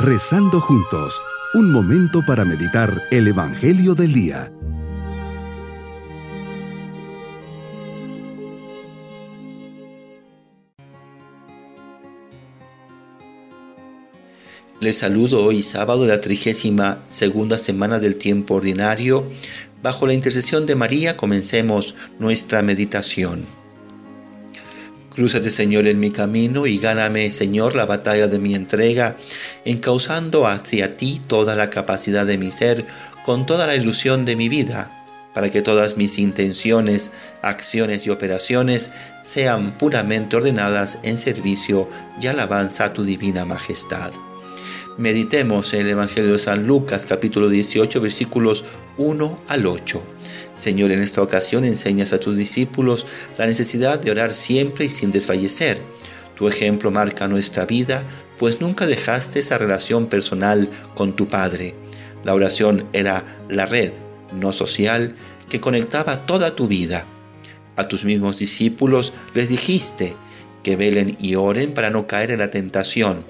Rezando juntos, un momento para meditar el Evangelio del Día. Les saludo hoy sábado de la trigésima segunda semana del tiempo ordinario. Bajo la intercesión de María comencemos nuestra meditación. Crúzate, Señor, en mi camino y gáname, Señor, la batalla de mi entrega, encauzando hacia ti toda la capacidad de mi ser, con toda la ilusión de mi vida, para que todas mis intenciones, acciones y operaciones sean puramente ordenadas en servicio y alabanza a tu divina majestad. Meditemos el Evangelio de San Lucas capítulo 18 versículos 1 al 8. Señor, en esta ocasión enseñas a tus discípulos la necesidad de orar siempre y sin desfallecer. Tu ejemplo marca nuestra vida, pues nunca dejaste esa relación personal con tu Padre. La oración era la red, no social, que conectaba toda tu vida. A tus mismos discípulos les dijiste que velen y oren para no caer en la tentación.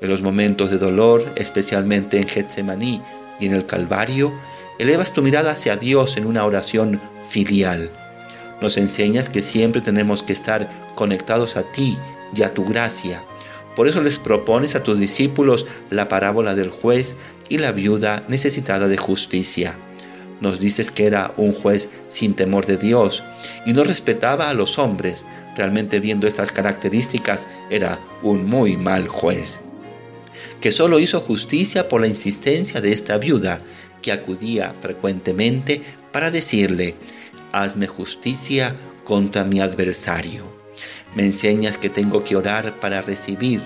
En los momentos de dolor, especialmente en Getsemaní y en el Calvario, elevas tu mirada hacia Dios en una oración filial. Nos enseñas que siempre tenemos que estar conectados a ti y a tu gracia. Por eso les propones a tus discípulos la parábola del juez y la viuda necesitada de justicia. Nos dices que era un juez sin temor de Dios y no respetaba a los hombres. Realmente viendo estas características era un muy mal juez. Que solo hizo justicia por la insistencia de esta viuda que acudía frecuentemente para decirle, hazme justicia contra mi adversario. Me enseñas que tengo que orar para recibir,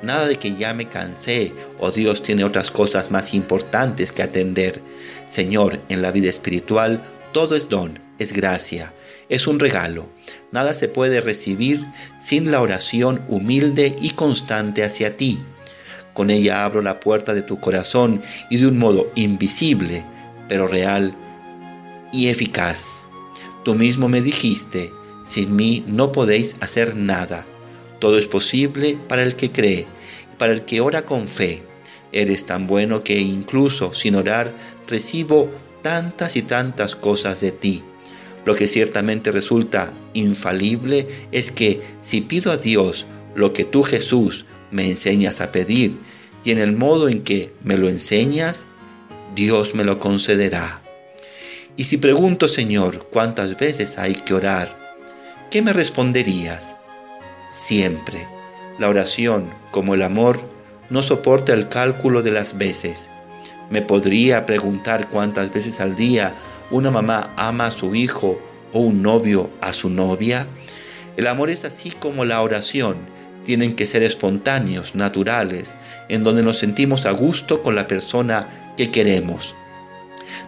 nada de que ya me cansé o Dios tiene otras cosas más importantes que atender. Señor, en la vida espiritual todo es don, es gracia, es un regalo. Nada se puede recibir sin la oración humilde y constante hacia ti. Con ella abro la puerta de tu corazón y de un modo invisible, pero real y eficaz. Tú mismo me dijiste, sin mí no podéis hacer nada. Todo es posible para el que cree y para el que ora con fe. Eres tan bueno que incluso sin orar recibo tantas y tantas cosas de ti. Lo que ciertamente resulta infalible es que si pido a Dios lo que tú Jesús me enseñas a pedir y en el modo en que me lo enseñas, Dios me lo concederá. Y si pregunto, Señor, cuántas veces hay que orar, ¿qué me responderías? Siempre. La oración, como el amor, no soporta el cálculo de las veces. Me podría preguntar cuántas veces al día una mamá ama a su hijo o un novio a su novia. El amor es así como la oración tienen que ser espontáneos, naturales, en donde nos sentimos a gusto con la persona que queremos.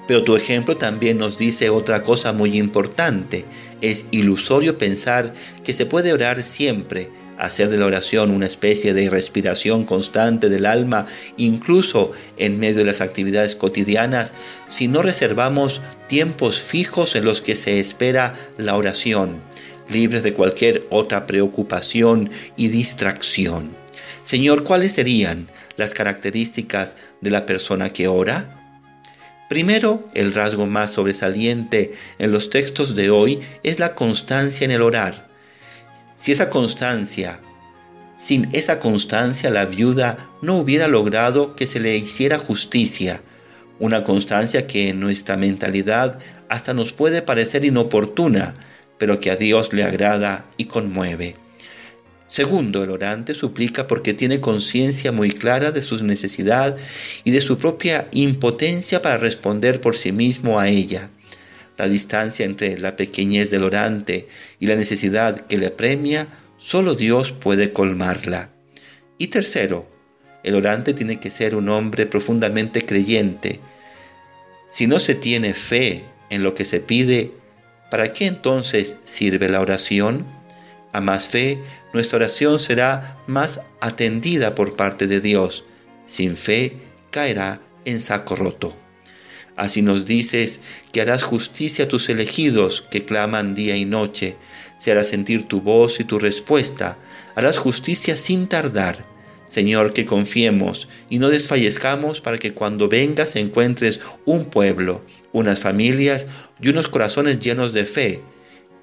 Pero tu ejemplo también nos dice otra cosa muy importante. Es ilusorio pensar que se puede orar siempre, hacer de la oración una especie de respiración constante del alma, incluso en medio de las actividades cotidianas, si no reservamos tiempos fijos en los que se espera la oración libres de cualquier otra preocupación y distracción. Señor, ¿cuáles serían las características de la persona que ora? Primero, el rasgo más sobresaliente en los textos de hoy es la constancia en el orar. Si esa constancia, sin esa constancia la viuda no hubiera logrado que se le hiciera justicia, una constancia que en nuestra mentalidad hasta nos puede parecer inoportuna, pero que a Dios le agrada y conmueve. Segundo, el orante suplica porque tiene conciencia muy clara de su necesidad y de su propia impotencia para responder por sí mismo a ella. La distancia entre la pequeñez del orante y la necesidad que le premia, solo Dios puede colmarla. Y tercero, el orante tiene que ser un hombre profundamente creyente. Si no se tiene fe en lo que se pide, ¿Para qué entonces sirve la oración? A más fe, nuestra oración será más atendida por parte de Dios. Sin fe, caerá en saco roto. Así nos dices que harás justicia a tus elegidos que claman día y noche. Se hará sentir tu voz y tu respuesta. Harás justicia sin tardar. Señor, que confiemos y no desfallezcamos para que cuando vengas encuentres un pueblo, unas familias y unos corazones llenos de fe,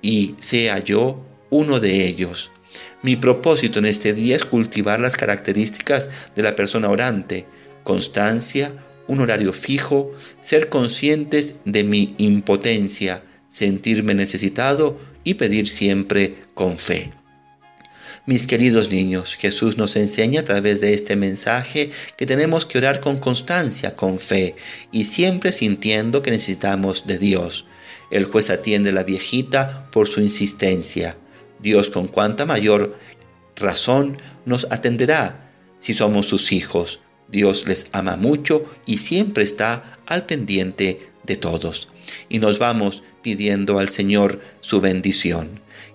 y sea yo uno de ellos. Mi propósito en este día es cultivar las características de la persona orante, constancia, un horario fijo, ser conscientes de mi impotencia, sentirme necesitado y pedir siempre con fe. Mis queridos niños, Jesús nos enseña a través de este mensaje que tenemos que orar con constancia, con fe y siempre sintiendo que necesitamos de Dios. El juez atiende a la viejita por su insistencia. Dios con cuanta mayor razón nos atenderá si somos sus hijos. Dios les ama mucho y siempre está al pendiente de todos. Y nos vamos pidiendo al Señor su bendición.